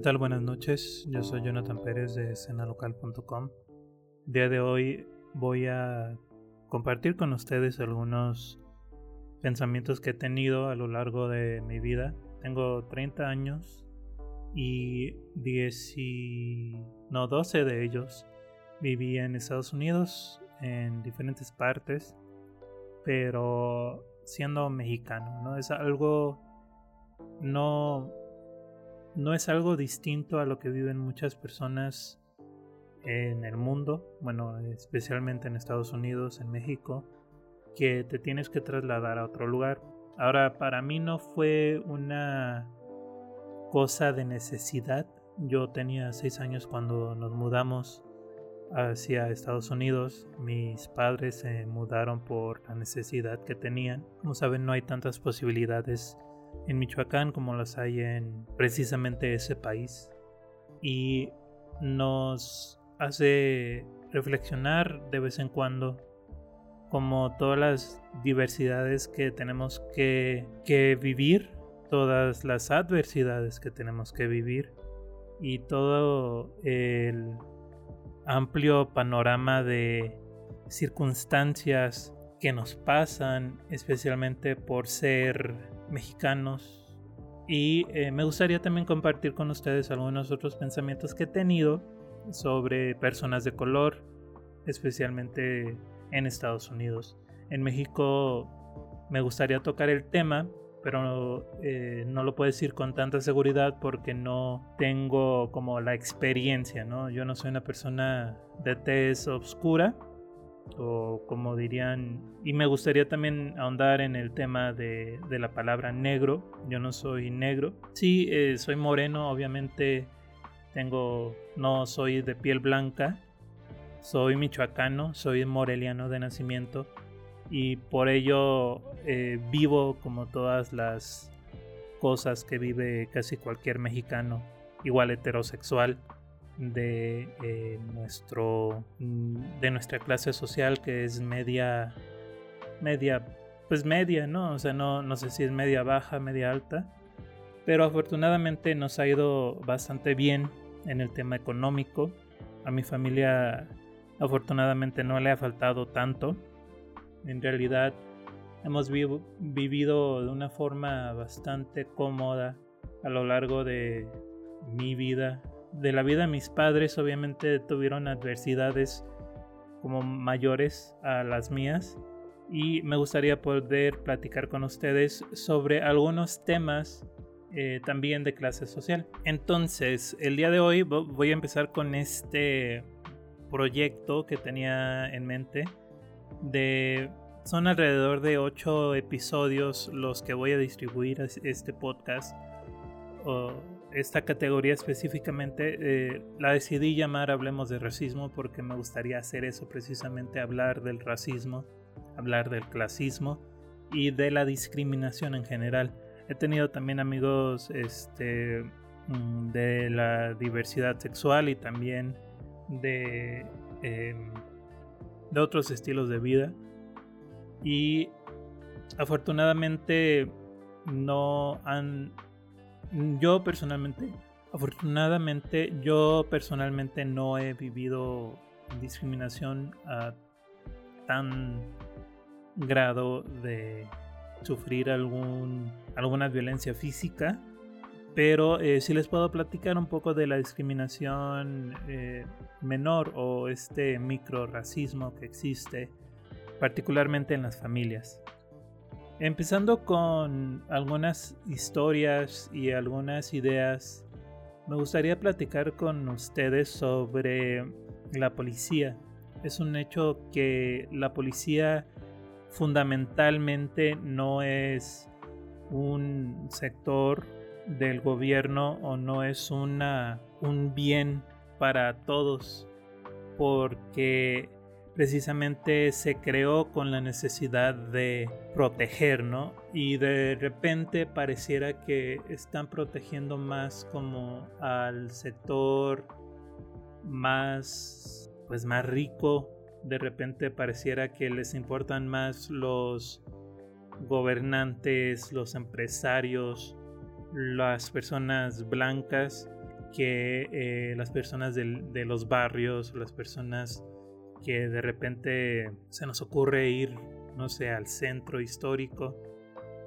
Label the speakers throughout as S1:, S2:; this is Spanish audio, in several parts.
S1: ¿Qué tal? Buenas noches. Yo soy Jonathan Pérez de escenalocal.com. El día de hoy voy a compartir con ustedes algunos pensamientos que he tenido a lo largo de mi vida. Tengo 30 años y 10 no 12 de ellos viví en Estados Unidos en diferentes partes, pero siendo mexicano, ¿no? Es algo no no es algo distinto a lo que viven muchas personas en el mundo, bueno, especialmente en Estados Unidos, en México, que te tienes que trasladar a otro lugar. Ahora, para mí no fue una cosa de necesidad. Yo tenía seis años cuando nos mudamos hacia Estados Unidos. Mis padres se mudaron por la necesidad que tenían. Como saben, no hay tantas posibilidades en Michoacán como las hay en precisamente ese país. Y nos hace reflexionar de vez en cuando como todas las diversidades que tenemos que, que vivir, todas las adversidades que tenemos que vivir y todo el amplio panorama de circunstancias que nos pasan, especialmente por ser mexicanos. Y eh, me gustaría también compartir con ustedes algunos otros pensamientos que he tenido sobre personas de color, especialmente en Estados Unidos. En México me gustaría tocar el tema, pero eh, no lo puedo decir con tanta seguridad porque no tengo como la experiencia, ¿no? Yo no soy una persona de tez oscura, o como dirían, y me gustaría también ahondar en el tema de, la palabra negro, yo no soy negro, sí, eh, soy moreno, obviamente tengo, no soy de piel blanca, soy michoacano, soy moreliano de nacimiento y por ello eh, vivo como todas las cosas que vive casi cualquier mexicano, igual heterosexual de eh, nuestro de nuestra clase social que es media media pues media no o sea no no sé si es media baja media alta pero afortunadamente nos ha ido bastante bien en el tema económico. A mi familia afortunadamente no le ha faltado tanto. En realidad hemos vivido de una forma bastante cómoda a lo largo de mi vida de la vida de mis padres obviamente tuvieron adversidades como mayores a las mías y me gustaría poder platicar con ustedes sobre algunos temas eh, también de clase social. Entonces, el día de hoy voy a empezar con este proyecto que tenía en mente son alrededor de ocho episodios los que voy a distribuir este podcast esta categoría específicamente eh, la decidí llamar Hablemos de Racismo porque me gustaría hacer eso precisamente, hablar del racismo, hablar del clasismo y de la discriminación en general. He tenido también amigos este, mm, de la diversidad sexual y también de, em, de otros estilos de vida. Y afortunadamente no han yo personalmente, afortunadamente, yo personalmente no he vivido discriminación a tan grado de sufrir algún, alguna violencia física, pero eh, sí les puedo platicar un poco de la discriminación eh, menor o este micro racismo que existe, particularmente en las familias. Empezando con algunas historias y algunas ideas, me gustaría platicar con ustedes sobre la policía. Es un hecho que la policía fundamentalmente no es un sector del gobierno o no es una, un bien para todos porque precisamente se creó con la necesidad de proteger, ¿no? Y de repente pareciera que están protegiendo más como al sector más, pues más rico. De repente pareciera que les importan más los gobernantes, los empresarios, las personas blancas que eh, las personas de los barrios, las personas que de repente se nos ocurre ir, no sé, al centro histórico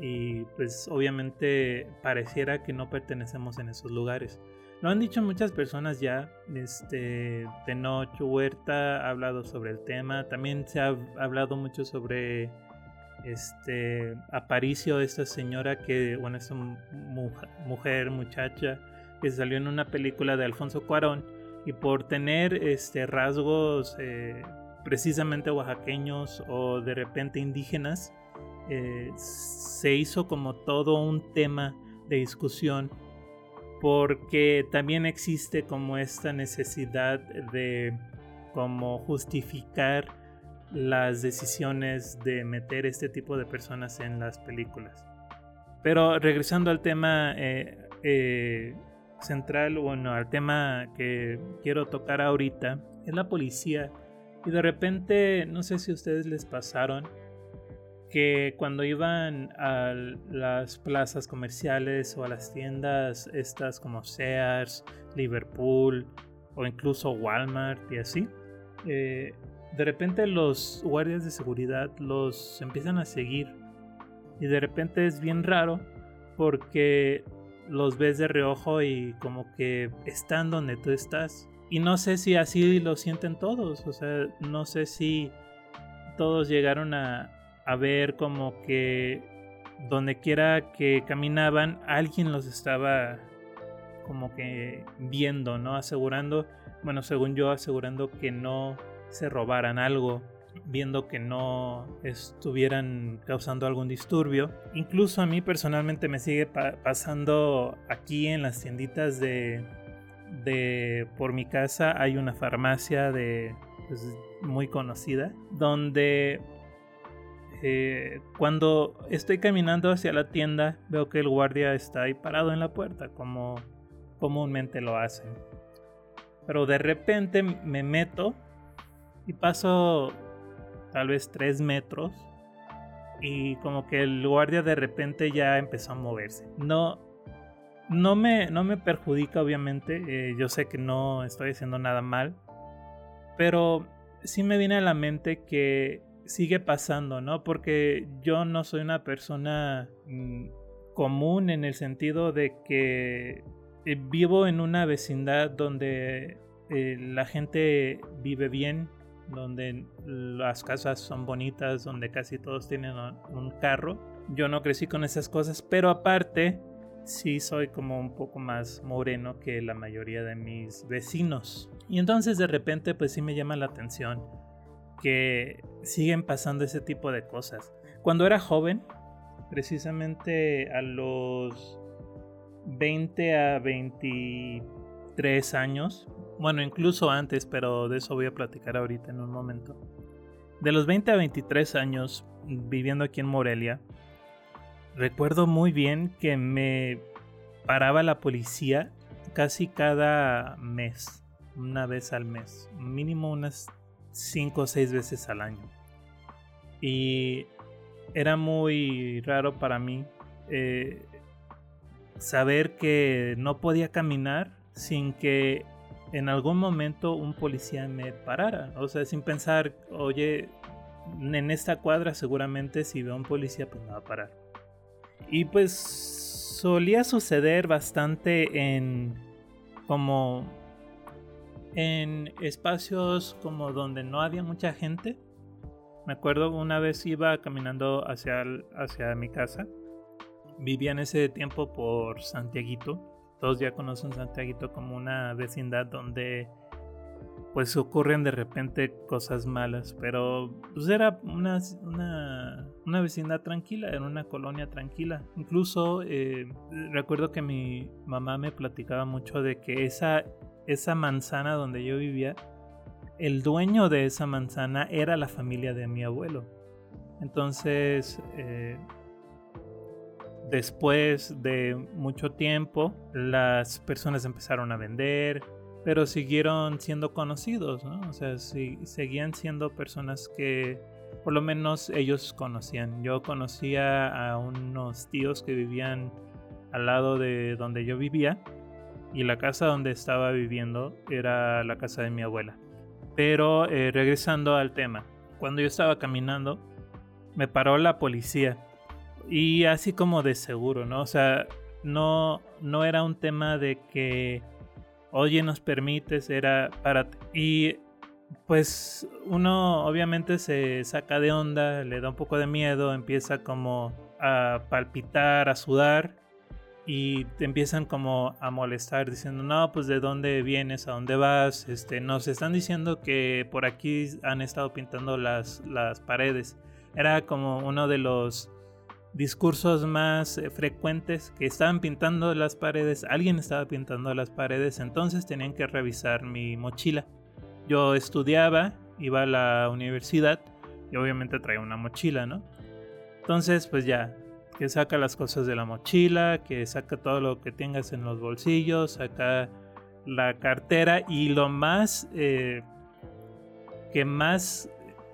S1: y pues obviamente pareciera que no pertenecemos en esos lugares. Lo han dicho muchas personas ya, este, Tenoch Huerta ha hablado sobre el tema, también se ha hablado mucho sobre este Aparicio, esta señora que, bueno, esta mujer, muchacha, que salió en una película de Alfonso Cuarón y por tener este, rasgos eh, precisamente oaxaqueños o de repente indígenas, eh, se hizo como todo un tema de discusión porque también existe como esta necesidad de como justificar las decisiones de meter este tipo de personas en las películas. Pero regresando al tema eh, central, bueno, al tema que quiero tocar ahorita, es la policía. Y de repente, no sé si a ustedes les pasaron, que cuando iban a las plazas comerciales o a las tiendas estas como Sears, Liverpool o incluso Walmart y así, eh, de repente los guardias de seguridad los empiezan a seguir y de repente es bien raro porque los ves de reojo y como que están donde tú estás. Y no sé si así lo sienten todos, o sea, no sé si todos llegaron a, a ver como que donde quiera que caminaban alguien los estaba como que viendo, ¿no? Asegurando, bueno, según yo, asegurando que no se robaran algo, viendo que no estuvieran causando algún disturbio. Incluso a mí personalmente me sigue pasando aquí en las tienditas de, de por mi casa hay una farmacia de pues, muy conocida donde eh, cuando estoy caminando hacia la tienda, veo que el guardia está ahí parado en la puerta, como comúnmente lo hacen. Pero de repente me meto y paso tal vez tres metros y como que el guardia de repente ya empezó a moverse. No, no me, no me perjudica obviamente, eh, yo sé que no estoy haciendo nada mal, pero sí me viene a la mente que sigue pasando, ¿no? Porque yo no soy una persona mm, común en el sentido de que eh, vivo en una vecindad donde eh, la gente vive bien, donde las casas son bonitas, donde casi todos tienen un carro. Yo no crecí con esas cosas, pero aparte sí soy como un poco más moreno que la mayoría de mis vecinos. Y entonces de repente pues sí me llama la atención que siguen pasando ese tipo de cosas. Cuando era joven, precisamente a los 20 a 23 años, bueno, incluso antes, pero de eso voy a platicar ahorita en un momento. De los 20 a 23 años viviendo aquí en Morelia, recuerdo muy bien que me paraba la policía casi cada mes, una vez al mes, mínimo unas cinco o seis veces al año. Y era muy raro para mí eh, saber que no podía caminar sin que en algún momento un policía me parara. O sea, sin pensar, oye, en esta cuadra seguramente si veo a un policía pues me va a parar. Y pues solía suceder bastante en como en espacios como donde no había mucha gente. Me acuerdo una vez iba caminando hacia, hacia mi casa. Vivía en ese tiempo por Santiaguito. Todos ya conocen Santiaguito como una vecindad donde pues ocurren de repente cosas malas, pero pues era una, una, vecindad tranquila, era una colonia tranquila. Incluso eh, recuerdo que mi mamá me platicaba mucho de que esa esa manzana donde yo vivía, el dueño de esa manzana era la familia de mi abuelo. Entonces, eh, después de mucho tiempo, las personas empezaron a vender, pero siguieron siendo conocidos, ¿no? O sea, seguían siendo personas que por lo menos ellos conocían. Yo conocía a unos tíos que vivían al lado de donde yo vivía y la casa donde estaba viviendo era la casa de mi abuela. Pero eh, regresando al tema, cuando yo estaba caminando, me paró la policía y así como de seguro, ¿no? O sea, no, no era un tema de que, oye, nos permites, era para... Y pues uno obviamente se saca de onda, le da un poco de miedo, empieza como a palpitar, a sudar y te empiezan como a molestar diciendo, no, pues de dónde vienes, a dónde vas, este, nos están diciendo que por aquí han estado pintando las, las paredes. Era como uno de los discursos más eh, frecuentes que estaban pintando las paredes, alguien estaba pintando las paredes, entonces tenían que revisar mi mochila. Yo estudiaba, iba a la universidad y obviamente traía una mochila, ¿no? Entonces, pues ya, que saca las cosas de la mochila, que saca todo lo que tengas en los bolsillos, saca la cartera y lo más eh, que más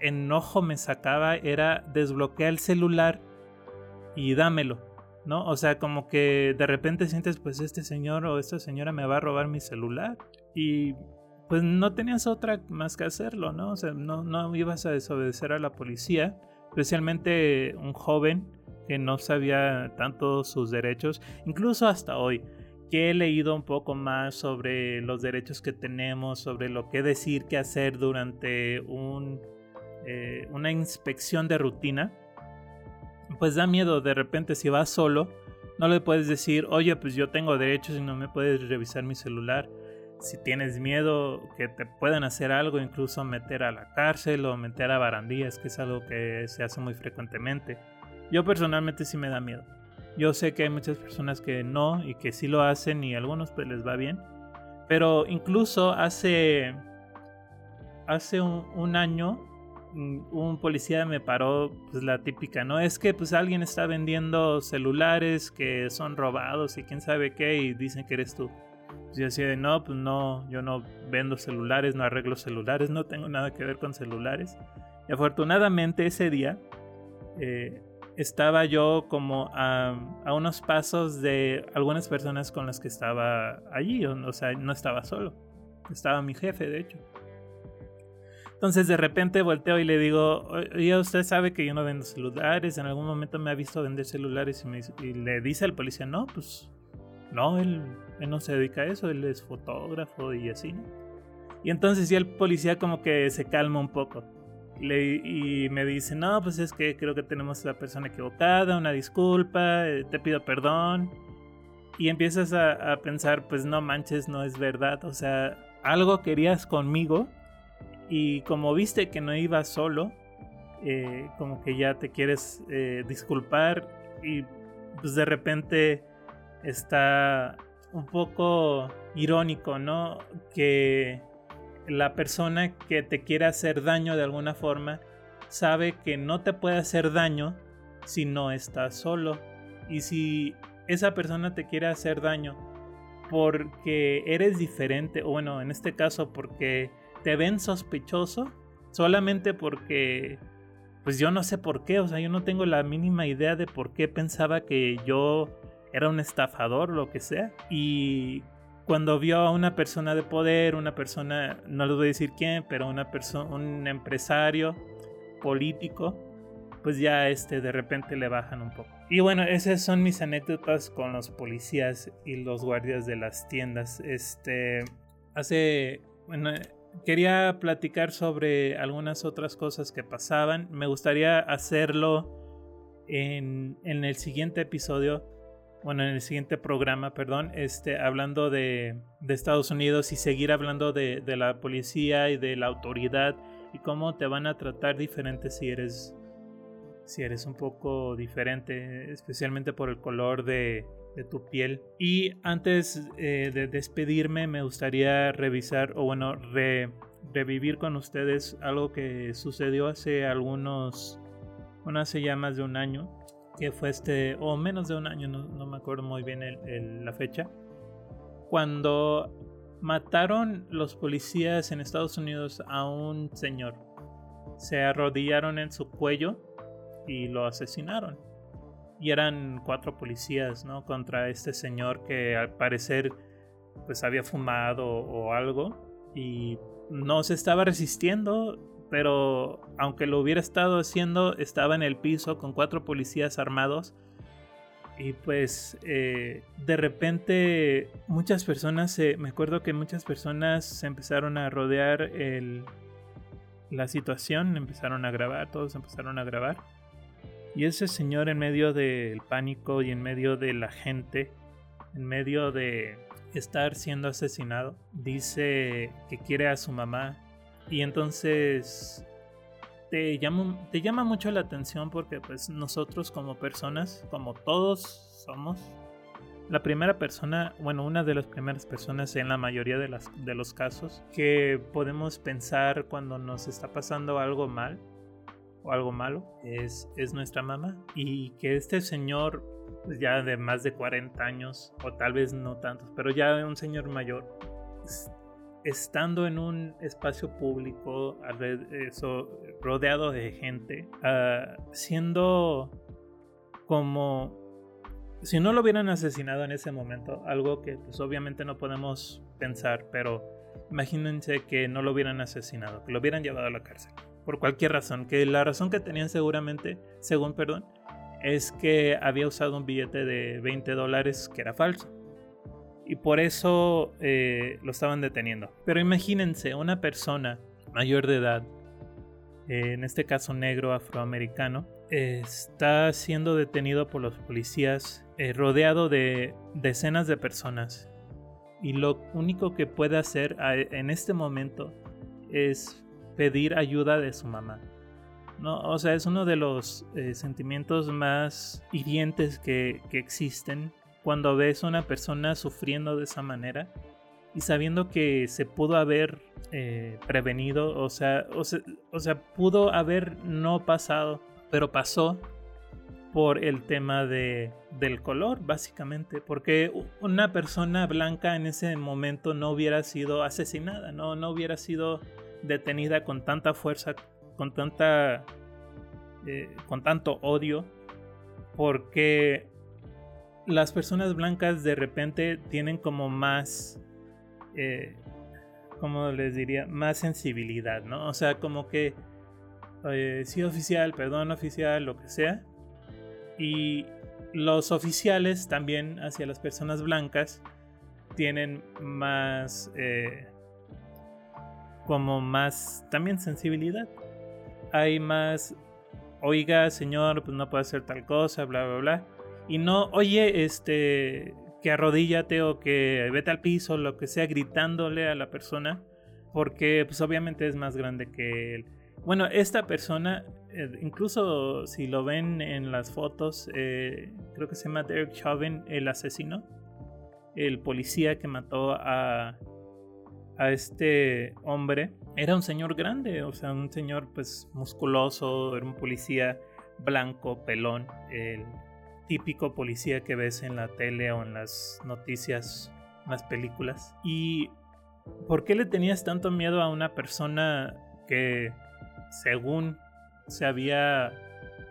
S1: enojo me sacaba era desbloquear el celular y dámelo, ¿no? O sea, como que de repente sientes, pues este señor o esta señora me va a robar mi celular y pues no tenías otra más que hacerlo, ¿no? O sea, no, no ibas a desobedecer a la policía, especialmente un joven que no sabía tanto sus derechos, incluso hasta hoy, que he leído un poco más sobre los derechos que tenemos, sobre lo que decir, qué hacer durante un, eh, una inspección de rutina, pues da miedo de repente si vas solo, no le puedes decir, oye, pues yo tengo derechos y no me puedes revisar mi celular. Si tienes miedo que te puedan hacer algo, incluso meter a la cárcel o meter a barandillas, que es algo que se hace muy frecuentemente. Yo personalmente sí me da miedo. Yo sé que hay muchas personas que no y que sí lo hacen y a algunos pues les va bien. Pero incluso hace, hace un, año un policía me paró pues la típica, ¿no? Es que pues alguien está vendiendo celulares que son robados y quién sabe qué y dicen que eres tú. Pues yo decía, no, pues no, yo no vendo celulares, no arreglo celulares, no tengo nada que ver con celulares. Y afortunadamente ese día eh, estaba yo como a, unos pasos de algunas personas con las que estaba allí, o, sea, no estaba solo, estaba mi jefe, de hecho. Entonces de repente volteo y le digo, oye, usted sabe que yo no vendo celulares, en algún momento me ha visto vender celulares y, le dice al policía, no, pues no, él, él, no se dedica a eso, él es fotógrafo y así, Y entonces ya el policía como que se calma un poco y me dice, no, pues es que creo que tenemos a la persona equivocada, una disculpa, eh, te pido perdón. Y empiezas a, pensar, pues no manches, no es verdad. O sea, algo querías conmigo y como viste que no ibas solo, eh, como que ya te quieres eh, disculpar y pues de repente está un poco irónico, ¿no? Que la persona que te quiere hacer daño de alguna forma sabe que no te puede hacer daño si no estás solo. Y si esa persona te quiere hacer daño porque eres diferente, o bueno, en este caso porque te ven sospechoso, solamente porque, pues yo no sé por qué, o sea, yo no tengo la mínima idea de por qué pensaba que yo era un estafador lo que sea. Y cuando vio a una persona de poder, una persona, no les voy a decir quién, pero una persona, un empresario político, pues ya este de repente le bajan un poco. Y bueno, esas son mis anécdotas con los policías y los guardias de las tiendas. Este, hace, bueno, quería platicar sobre algunas otras cosas que pasaban. Me gustaría hacerlo en, en el siguiente episodio bueno, en el siguiente programa, perdón, este, hablando de, Estados Unidos y seguir hablando de, la policía y de la autoridad y cómo te van a tratar diferente si eres, si eres un poco diferente, especialmente por el color de, tu piel. Y antes eh, de despedirme, me gustaría revisar, o bueno, revivir con ustedes algo que sucedió hace algunos, bueno, hace ya más de un año que fue este, o menos de un año, no, me acuerdo muy bien la fecha, cuando mataron los policías en Estados Unidos a un señor. Se arrodillaron en su cuello y lo asesinaron. Y eran cuatro policías, ¿no? Contra este señor que al parecer pues había fumado o algo y no se estaba resistiendo, pero aunque lo hubiera estado haciendo, estaba en el piso con cuatro policías armados. Y pues eh, de repente muchas personas, me acuerdo que muchas personas se empezaron a rodear el, la situación, empezaron a grabar, todos empezaron a grabar. Y ese señor en medio del pánico y en medio de la gente, en medio de estar siendo asesinado, dice que quiere a su mamá. Y entonces te llama, te llama mucho la atención porque pues nosotros como personas, como todos somos, la primera persona, bueno, una de las primeras personas en la mayoría de, de los casos que podemos pensar cuando nos está pasando algo mal o algo malo es, es nuestra mamá. Y que este señor, pues, ya de más de 40 años, o tal vez no tantos, pero ya un señor mayor, estando en un espacio público, eso, rodeado de gente, uh, siendo como si no lo hubieran asesinado en ese momento, algo que pues obviamente no podemos pensar, pero imagínense que no lo hubieran asesinado, que lo hubieran llevado a la cárcel, por cualquier razón, que la razón que tenían seguramente, según perdón, es que había usado un billete de 20 dólares que era falso. Y por eso eh, lo estaban deteniendo. Pero imagínense una persona mayor de edad, en este caso negro afroamericano, está siendo detenido por los policías eh, rodeado de decenas de personas y lo único que puede hacer en este momento es pedir ayuda de su mamá. ¿no? O sea, es uno de los eh, sentimientos más hirientes que, existen cuando ves a una persona sufriendo de esa manera y sabiendo que se pudo haber eh, prevenido, o sea, o sea, pudo haber no pasado, pero pasó por el tema de, del color, básicamente, porque una persona blanca en ese momento no hubiera sido asesinada, no, no hubiera sido detenida con tanta fuerza, con tanta, eh, con tanto odio, porque las personas blancas de repente tienen como más, eh, como les diría, más sensibilidad, ¿no? O sea, como que eh, sí oficial, perdón oficial, lo que sea, y los oficiales también hacia las personas blancas tienen más eh, como más también sensibilidad. Hay más oiga señor pues no puede hacer tal cosa bla bla bla y no oye este que arrodíllate o que vete al piso lo que sea gritándole a la persona porque pues obviamente es más grande que él. Bueno esta persona eh, incluso si lo ven en las fotos, eh, creo que se llama Derek Chauvin, el asesino, el policía que mató a, a este hombre, era un señor grande, o sea, un señor pues musculoso, era un policía blanco, pelón, el típico policía que ves en la tele o en las noticias, en las películas. ¿Y por qué le tenías tanto miedo a una persona que, según se había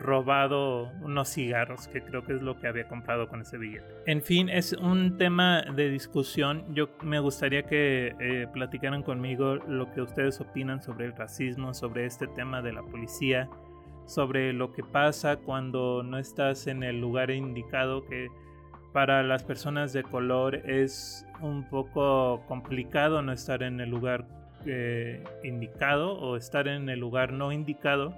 S1: robado unos cigarros, que creo que es lo que había comprado con ese billete. En fin, es un tema de discusión. Yo me gustaría que eh, platicaran conmigo lo que ustedes opinan sobre el racismo, sobre este tema de la policía, sobre lo que pasa cuando no estás en el lugar indicado, que para las personas de color es un poco complicado no estar en el lugar eh, indicado o estar en el lugar no indicado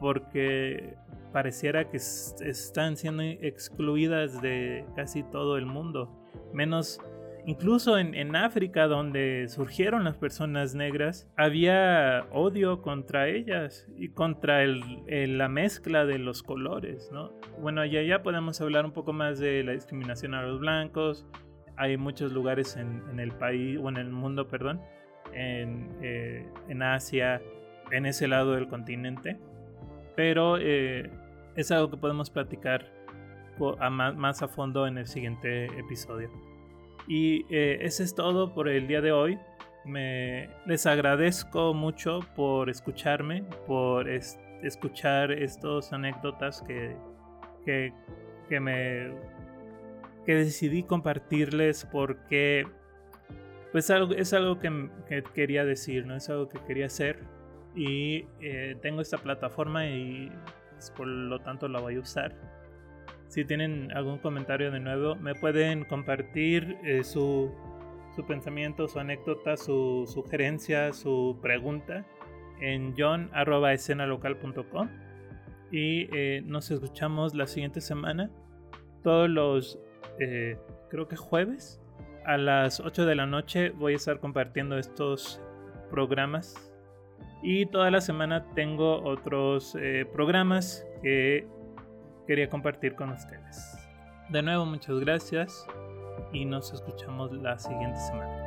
S1: porque pareciera que están siendo excluidas de casi todo el mundo, menos incluso en, África donde surgieron las personas negras, había odio contra ellas y contra la mezcla de los colores, ¿no? Bueno, ya, ya podemos hablar un poco más de la discriminación a los blancos, hay muchos lugares en, el país, o en el mundo, perdón, en, eh, en Asia, en ese lado del continente, pero eh, es algo que podemos platicar más a fondo en el siguiente episodio. Y eh, ese es todo por el día de hoy. Me, les agradezco mucho por escucharme, por escuchar estas anécdotas que, que, que, me que decidí compartirles porque pues algo, es algo que, quería decir, ¿no? Es algo que quería hacer y eh, tengo esta plataforma y pues, por lo tanto la voy a usar. Si tienen algún comentario de nuevo, me pueden compartir eh, su, su, pensamiento, su anécdota, su sugerencia, su pregunta en john.escenalocal.com y eh, nos escuchamos la siguiente semana, todos los, creo que jueves, a las 8 de la noche voy a estar compartiendo estos programas. Y toda la semana tengo otros eh, programas que quería compartir con ustedes. De nuevo, muchas gracias y nos escuchamos la siguiente semana.